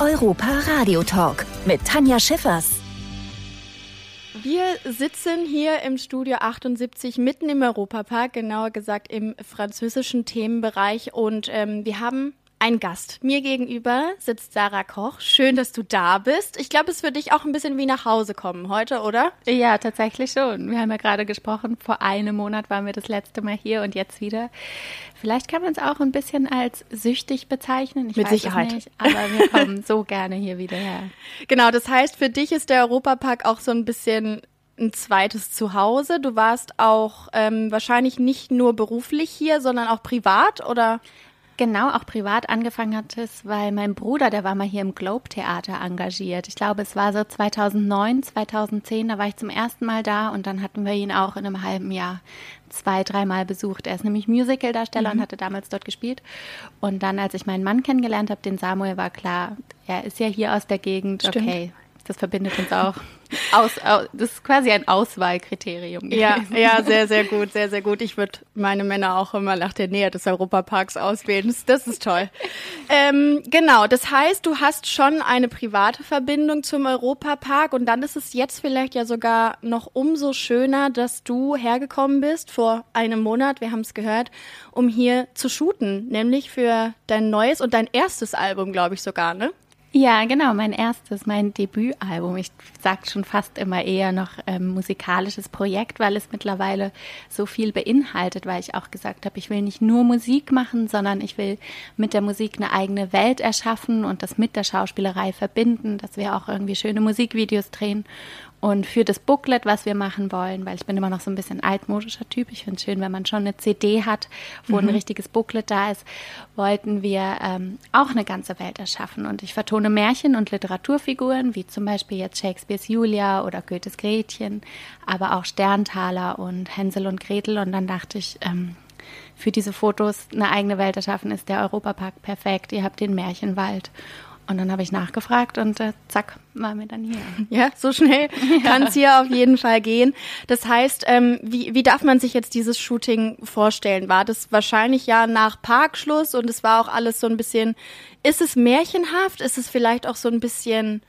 Europa Radio Talk mit Tanja Schiffers. Wir sitzen hier im Studio 78 mitten im Europapark, genauer gesagt im französischen Themenbereich und ähm, wir haben ein Gast. Mir gegenüber sitzt Sarah Koch. Schön, dass du da bist. Ich glaube, es wird dich auch ein bisschen wie nach Hause kommen heute, oder? Ja, tatsächlich schon. Wir haben ja gerade gesprochen, vor einem Monat waren wir das letzte Mal hier und jetzt wieder. Vielleicht kann man es auch ein bisschen als süchtig bezeichnen. Ich Mit Sicherheit. Nicht, aber wir kommen so gerne hier wieder her. Genau, das heißt, für dich ist der Europapark auch so ein bisschen ein zweites Zuhause. Du warst auch ähm, wahrscheinlich nicht nur beruflich hier, sondern auch privat, oder? Genau, auch privat angefangen hat es, weil mein Bruder, der war mal hier im Globe Theater engagiert. Ich glaube, es war so 2009, 2010, da war ich zum ersten Mal da und dann hatten wir ihn auch in einem halben Jahr zwei, dreimal besucht. Er ist nämlich Musicaldarsteller mhm. und hatte damals dort gespielt. Und dann, als ich meinen Mann kennengelernt habe, den Samuel, war klar, er ist ja hier aus der Gegend. Stimmt. Okay, das verbindet uns auch. Aus, aus, das ist quasi ein Auswahlkriterium. Ja, ja, sehr, sehr gut, sehr, sehr gut. Ich würde meine Männer auch immer nach der Nähe des Europaparks auswählen. Das, das ist toll. ähm, genau, das heißt, du hast schon eine private Verbindung zum Europapark und dann ist es jetzt vielleicht ja sogar noch umso schöner, dass du hergekommen bist vor einem Monat, wir haben es gehört, um hier zu shooten, nämlich für dein neues und dein erstes Album, glaube ich sogar, ne? Ja, genau, mein erstes, mein Debütalbum. Ich sage schon fast immer eher noch ähm, musikalisches Projekt, weil es mittlerweile so viel beinhaltet, weil ich auch gesagt habe, ich will nicht nur Musik machen, sondern ich will mit der Musik eine eigene Welt erschaffen und das mit der Schauspielerei verbinden, dass wir auch irgendwie schöne Musikvideos drehen und für das Booklet, was wir machen wollen, weil ich bin immer noch so ein bisschen altmodischer Typ, ich finde es schön, wenn man schon eine CD hat, wo mhm. ein richtiges Booklet da ist, wollten wir ähm, auch eine ganze Welt erschaffen. Und ich vertone Märchen und Literaturfiguren, wie zum Beispiel jetzt Shakespeares Julia oder Goethes Gretchen, aber auch Sterntaler und Hänsel und Gretel. Und dann dachte ich, ähm, für diese Fotos eine eigene Welt erschaffen ist der Europapark perfekt. Ihr habt den Märchenwald. Und dann habe ich nachgefragt und äh, zack, waren wir dann hier. Ja, so schnell ja. kann es hier auf jeden Fall gehen. Das heißt, ähm, wie, wie darf man sich jetzt dieses Shooting vorstellen? War das wahrscheinlich ja nach Parkschluss und es war auch alles so ein bisschen, ist es märchenhaft? Ist es vielleicht auch so ein bisschen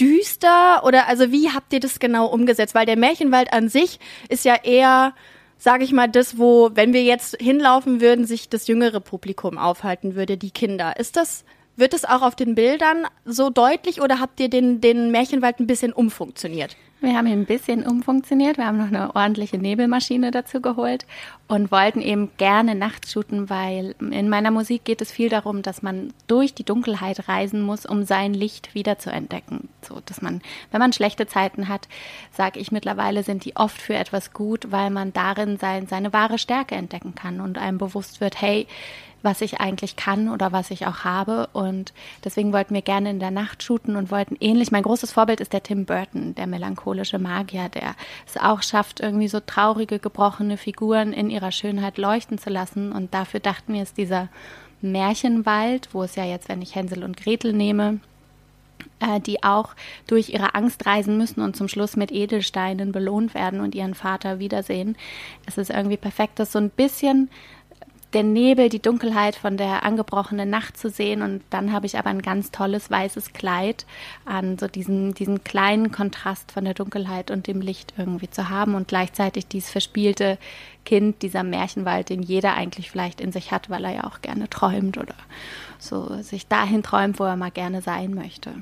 düster? Oder also wie habt ihr das genau umgesetzt? Weil der Märchenwald an sich ist ja eher sage ich mal, das, wo, wenn wir jetzt hinlaufen würden, sich das jüngere Publikum aufhalten würde, die Kinder. Ist das wird es auch auf den Bildern so deutlich oder habt ihr den, den Märchenwald ein bisschen umfunktioniert? Wir haben ihn ein bisschen umfunktioniert. Wir haben noch eine ordentliche Nebelmaschine dazu geholt und wollten eben gerne nachts shooten, weil in meiner Musik geht es viel darum, dass man durch die Dunkelheit reisen muss, um sein Licht wieder zu entdecken. So, dass man, wenn man schlechte Zeiten hat, sage ich mittlerweile, sind die oft für etwas gut, weil man darin sein, seine wahre Stärke entdecken kann und einem bewusst wird, hey, was ich eigentlich kann oder was ich auch habe. Und deswegen wollten wir gerne in der Nacht shooten und wollten ähnlich. Mein großes Vorbild ist der Tim Burton, der melancholische Magier, der es auch schafft, irgendwie so traurige, gebrochene Figuren in ihrer Schönheit leuchten zu lassen. Und dafür dachten wir, ist dieser Märchenwald, wo es ja jetzt, wenn ich Hänsel und Gretel nehme, äh, die auch durch ihre Angst reisen müssen und zum Schluss mit Edelsteinen belohnt werden und ihren Vater wiedersehen. Es ist irgendwie perfekt, das so ein bisschen der Nebel, die Dunkelheit von der angebrochenen Nacht zu sehen. Und dann habe ich aber ein ganz tolles weißes Kleid an, so diesen, diesen kleinen Kontrast von der Dunkelheit und dem Licht irgendwie zu haben und gleichzeitig dieses verspielte Kind, dieser Märchenwald, den jeder eigentlich vielleicht in sich hat, weil er ja auch gerne träumt oder so sich dahin träumt, wo er mal gerne sein möchte.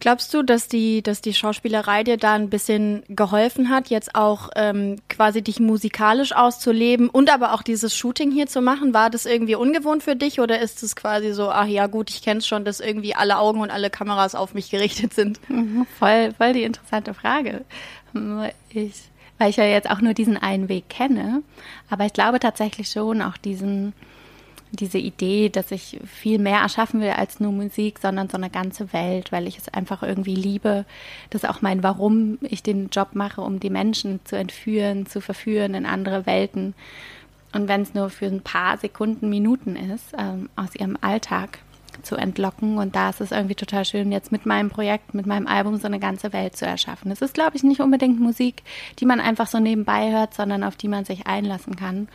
Glaubst du, dass die, dass die Schauspielerei dir da ein bisschen geholfen hat, jetzt auch ähm, quasi dich musikalisch auszuleben und aber auch dieses Shooting hier zu machen? War das irgendwie ungewohnt für dich oder ist es quasi so, ach ja gut, ich kenne es schon, dass irgendwie alle Augen und alle Kameras auf mich gerichtet sind? Mhm, voll, voll die interessante Frage. Ich, weil ich ja jetzt auch nur diesen einen Weg kenne, aber ich glaube tatsächlich schon auch diesen diese Idee, dass ich viel mehr erschaffen will als nur Musik, sondern so eine ganze Welt, weil ich es einfach irgendwie liebe. Das ist auch mein Warum ich den Job mache, um die Menschen zu entführen, zu verführen in andere Welten. Und wenn es nur für ein paar Sekunden, Minuten ist, ähm, aus ihrem Alltag zu entlocken. Und da ist es irgendwie total schön, jetzt mit meinem Projekt, mit meinem Album so eine ganze Welt zu erschaffen. Es ist, glaube ich, nicht unbedingt Musik, die man einfach so nebenbei hört, sondern auf die man sich einlassen kann.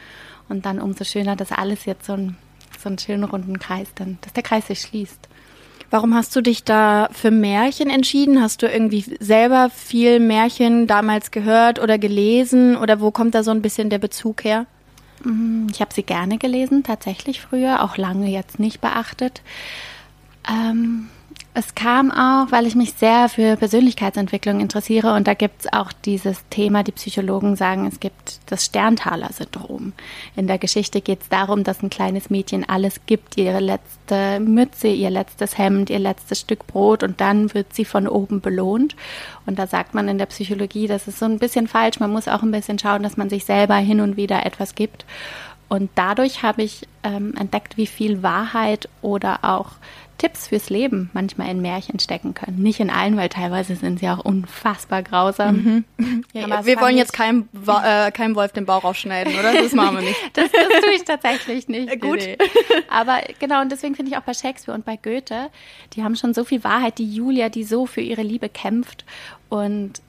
Und dann umso schöner, dass alles jetzt so ein so einen schönen runden Kreis dann, dass der Kreis sich schließt. Warum hast du dich da für Märchen entschieden? Hast du irgendwie selber viel Märchen damals gehört oder gelesen oder wo kommt da so ein bisschen der Bezug her? Mm, ich habe sie gerne gelesen, tatsächlich früher, auch lange jetzt nicht beachtet. Ähm, es kam auch, weil ich mich sehr für Persönlichkeitsentwicklung interessiere und da gibt es auch dieses Thema, die Psychologen sagen, es gibt das Sterntaler-Syndrom. In der Geschichte geht es darum, dass ein kleines Mädchen alles gibt, ihre letzte Mütze, ihr letztes Hemd, ihr letztes Stück Brot und dann wird sie von oben belohnt. Und da sagt man in der Psychologie, das ist so ein bisschen falsch, man muss auch ein bisschen schauen, dass man sich selber hin und wieder etwas gibt. Und dadurch habe ich ähm, entdeckt, wie viel Wahrheit oder auch Tipps fürs Leben manchmal in Märchen stecken können. Nicht in allen, weil teilweise sind sie auch unfassbar grausam. Mhm. Ja, wir wollen jetzt keinem, äh, keinem Wolf den Bauch aufschneiden, oder? Das machen wir nicht. das, das tue ich tatsächlich nicht. Gut. Nee. Aber genau, und deswegen finde ich auch bei Shakespeare und bei Goethe, die haben schon so viel Wahrheit. Die Julia, die so für ihre Liebe kämpft und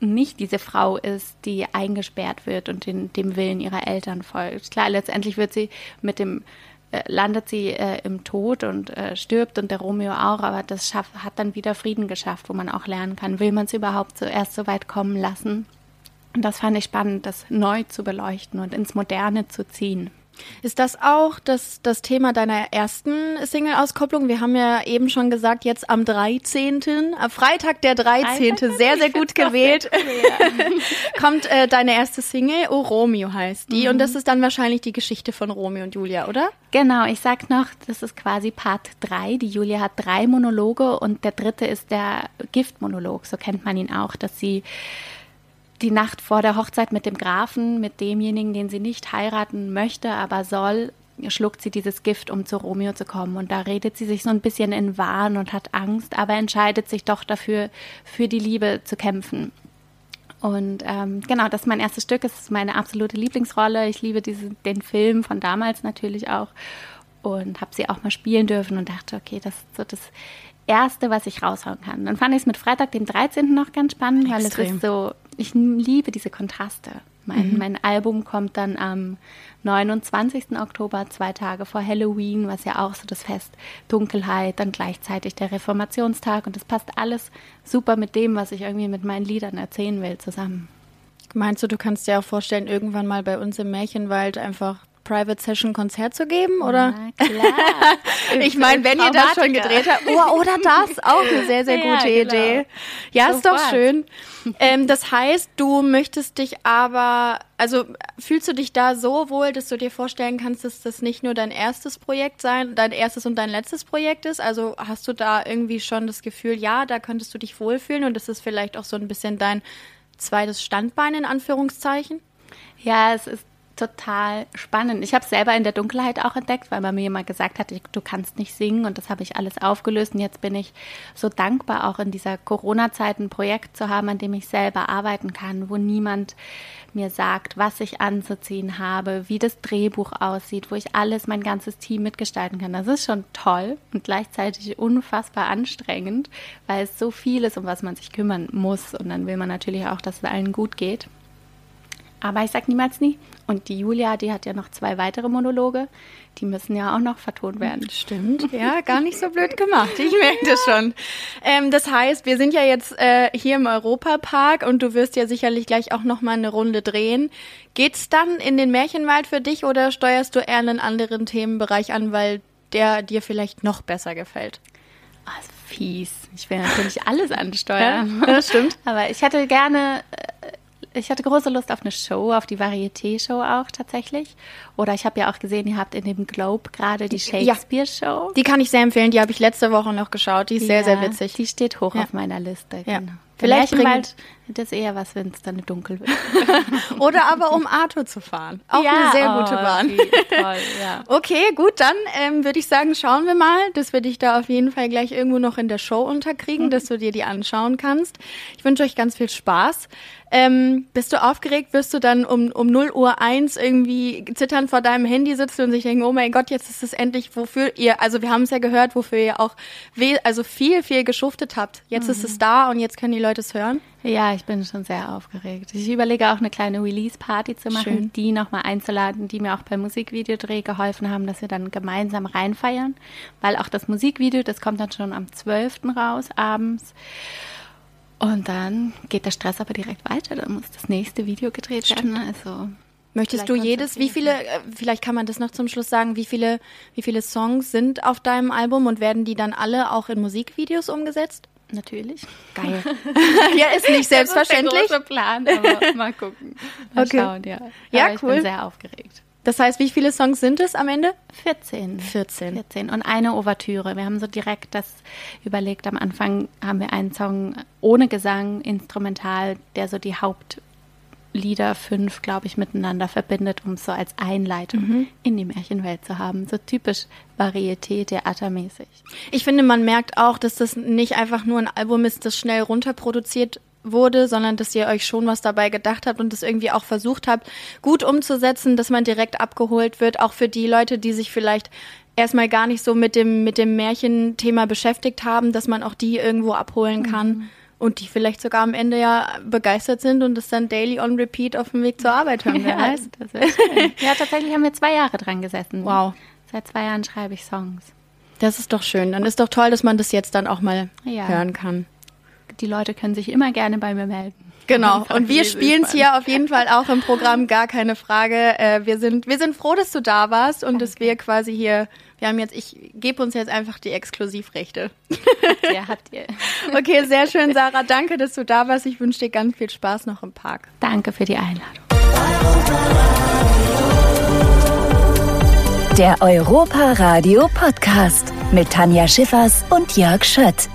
nicht diese Frau ist, die eingesperrt wird und den, dem Willen ihrer Eltern folgt. Klar, letztendlich wird sie mit dem äh, landet sie äh, im Tod und äh, stirbt und der Romeo auch, aber das schaff, hat dann wieder Frieden geschafft, wo man auch lernen kann, will man es überhaupt zuerst so weit kommen lassen? Und das fand ich spannend, das neu zu beleuchten und ins Moderne zu ziehen. Ist das auch das, das Thema deiner ersten Single-Auskopplung? Wir haben ja eben schon gesagt, jetzt am 13., am Freitag der 13., sehr, sehr gut gewählt, kommt äh, deine erste Single, Oh Romeo heißt die. Mhm. Und das ist dann wahrscheinlich die Geschichte von Romeo und Julia, oder? Genau, ich sag noch, das ist quasi Part 3. Die Julia hat drei Monologe und der dritte ist der Giftmonolog, so kennt man ihn auch, dass sie die Nacht vor der Hochzeit mit dem Grafen, mit demjenigen, den sie nicht heiraten möchte, aber soll, schluckt sie dieses Gift, um zu Romeo zu kommen. Und da redet sie sich so ein bisschen in Wahn und hat Angst, aber entscheidet sich doch dafür, für die Liebe zu kämpfen. Und ähm, genau, das ist mein erstes Stück, es ist meine absolute Lieblingsrolle. Ich liebe diese, den Film von damals natürlich auch und habe sie auch mal spielen dürfen und dachte, okay, das ist so das Erste, was ich raushauen kann. Dann fand ich es mit Freitag, dem 13. noch ganz spannend, Extrem. weil es ist so ich liebe diese Kontraste. Mein, mhm. mein Album kommt dann am 29. Oktober, zwei Tage vor Halloween, was ja auch so das Fest Dunkelheit, dann gleichzeitig der Reformationstag und das passt alles super mit dem, was ich irgendwie mit meinen Liedern erzählen will, zusammen. Meinst du, du kannst dir auch vorstellen, irgendwann mal bei uns im Märchenwald einfach Private Session Konzert zu geben, oder? Na klar. ich meine, wenn ihr das schon gedreht habt, oh, oder das, auch eine sehr, sehr gute ja, genau. Idee. Ja, Sofort. ist doch schön. Ähm, das heißt, du möchtest dich aber, also fühlst du dich da so wohl, dass du dir vorstellen kannst, dass das nicht nur dein erstes Projekt sein, dein erstes und dein letztes Projekt ist? Also hast du da irgendwie schon das Gefühl, ja, da könntest du dich wohlfühlen und das ist vielleicht auch so ein bisschen dein zweites Standbein in Anführungszeichen? Ja, es ist total spannend. Ich habe es selber in der Dunkelheit auch entdeckt, weil man mir immer gesagt hat, du kannst nicht singen und das habe ich alles aufgelöst und jetzt bin ich so dankbar, auch in dieser Corona-Zeit ein Projekt zu haben, an dem ich selber arbeiten kann, wo niemand mir sagt, was ich anzuziehen habe, wie das Drehbuch aussieht, wo ich alles, mein ganzes Team mitgestalten kann. Das ist schon toll und gleichzeitig unfassbar anstrengend, weil es so viel ist, um was man sich kümmern muss und dann will man natürlich auch, dass es allen gut geht. Aber ich sag niemals nie. Und die Julia, die hat ja noch zwei weitere Monologe. Die müssen ja auch noch vertont werden. Stimmt. Ja, gar nicht so blöd gemacht. Ich merke das schon. Ähm, das heißt, wir sind ja jetzt äh, hier im Europapark und du wirst ja sicherlich gleich auch noch mal eine Runde drehen. Geht's dann in den Märchenwald für dich oder steuerst du eher einen anderen Themenbereich an, weil der dir vielleicht noch besser gefällt? Oh, fies. Ich will natürlich alles ansteuern. Ja, das stimmt. Aber ich hätte gerne äh, ich hatte große Lust auf eine Show, auf die Varieté-Show auch tatsächlich. Oder ich habe ja auch gesehen, ihr habt in dem Globe gerade die Shakespeare-Show. Ja, die kann ich sehr empfehlen. Die habe ich letzte Woche noch geschaut. Die ist ja, sehr, sehr witzig. Die steht hoch auf meiner Liste. Genau. Vielleicht bald das eher was, wenn es dann dunkel wird. Oder aber um Arthur zu fahren. Auch ja, eine sehr gute oh, Bahn. Toll, ja. Okay, gut, dann ähm, würde ich sagen, schauen wir mal, dass wir dich da auf jeden Fall gleich irgendwo noch in der Show unterkriegen, mhm. dass du dir die anschauen kannst. Ich wünsche euch ganz viel Spaß. Ähm, bist du aufgeregt? Wirst du dann um, um 0 Uhr 1 irgendwie zittern vor deinem Handy sitzen und sich denken, oh mein Gott, jetzt ist es endlich, wofür ihr, also wir haben es ja gehört, wofür ihr auch also viel, viel geschuftet habt. Jetzt mhm. ist es da und jetzt können die Leute es hören. Ja, ich bin schon sehr aufgeregt. Ich überlege auch eine kleine Release-Party zu machen, Schön. die nochmal einzuladen, die mir auch beim Musikvideodreh geholfen haben, dass wir dann gemeinsam reinfeiern. Weil auch das Musikvideo, das kommt dann schon am 12. raus, abends. Und dann geht der Stress aber direkt weiter. Dann muss das nächste Video gedreht Stimmt. werden. Also Möchtest du jedes, wie viele, äh, vielleicht kann man das noch zum Schluss sagen, wie viele, wie viele Songs sind auf deinem Album und werden die dann alle auch in Musikvideos umgesetzt? Natürlich. Geil. ja, ist nicht selbstverständlich. Das ist der große Plan, aber mal gucken. Mal okay. schauen, ja. Aber ja, ich cool. bin sehr aufgeregt. Das heißt, wie viele Songs sind es am Ende? 14. 14. 14. Und eine Ouvertüre. Wir haben so direkt das überlegt. Am Anfang haben wir einen Song ohne Gesang, instrumental, der so die Haupt Lieder fünf, glaube ich, miteinander verbindet, um es so als Einleitung mhm. in die Märchenwelt zu haben. So typisch Varieté theatermäßig. Ich finde, man merkt auch, dass das nicht einfach nur ein Album ist, das schnell runterproduziert wurde, sondern dass ihr euch schon was dabei gedacht habt und das irgendwie auch versucht habt, gut umzusetzen, dass man direkt abgeholt wird, auch für die Leute, die sich vielleicht erstmal gar nicht so mit dem, mit dem Märchenthema beschäftigt haben, dass man auch die irgendwo abholen kann. Mhm und die vielleicht sogar am Ende ja begeistert sind und das dann daily on repeat auf dem Weg zur Arbeit hören. Wer ja, Das ja, tatsächlich haben wir zwei Jahre dran gesessen. Wow. Seit zwei Jahren schreibe ich Songs. Das ist doch schön. Dann ist doch toll, dass man das jetzt dann auch mal ja. hören kann. Die Leute können sich immer gerne bei mir melden. Genau. Und wir spielen es hier auf jeden Fall auch im Programm, gar keine Frage. Äh, wir sind, wir sind froh, dass du da warst und Danke. dass wir quasi hier, wir haben jetzt, ich gebe uns jetzt einfach die Exklusivrechte. Ja, habt ihr. Okay, sehr schön, Sarah. Danke, dass du da warst. Ich wünsche dir ganz viel Spaß noch im Park. Danke für die Einladung. Der Europa Radio Podcast mit Tanja Schiffers und Jörg Schött.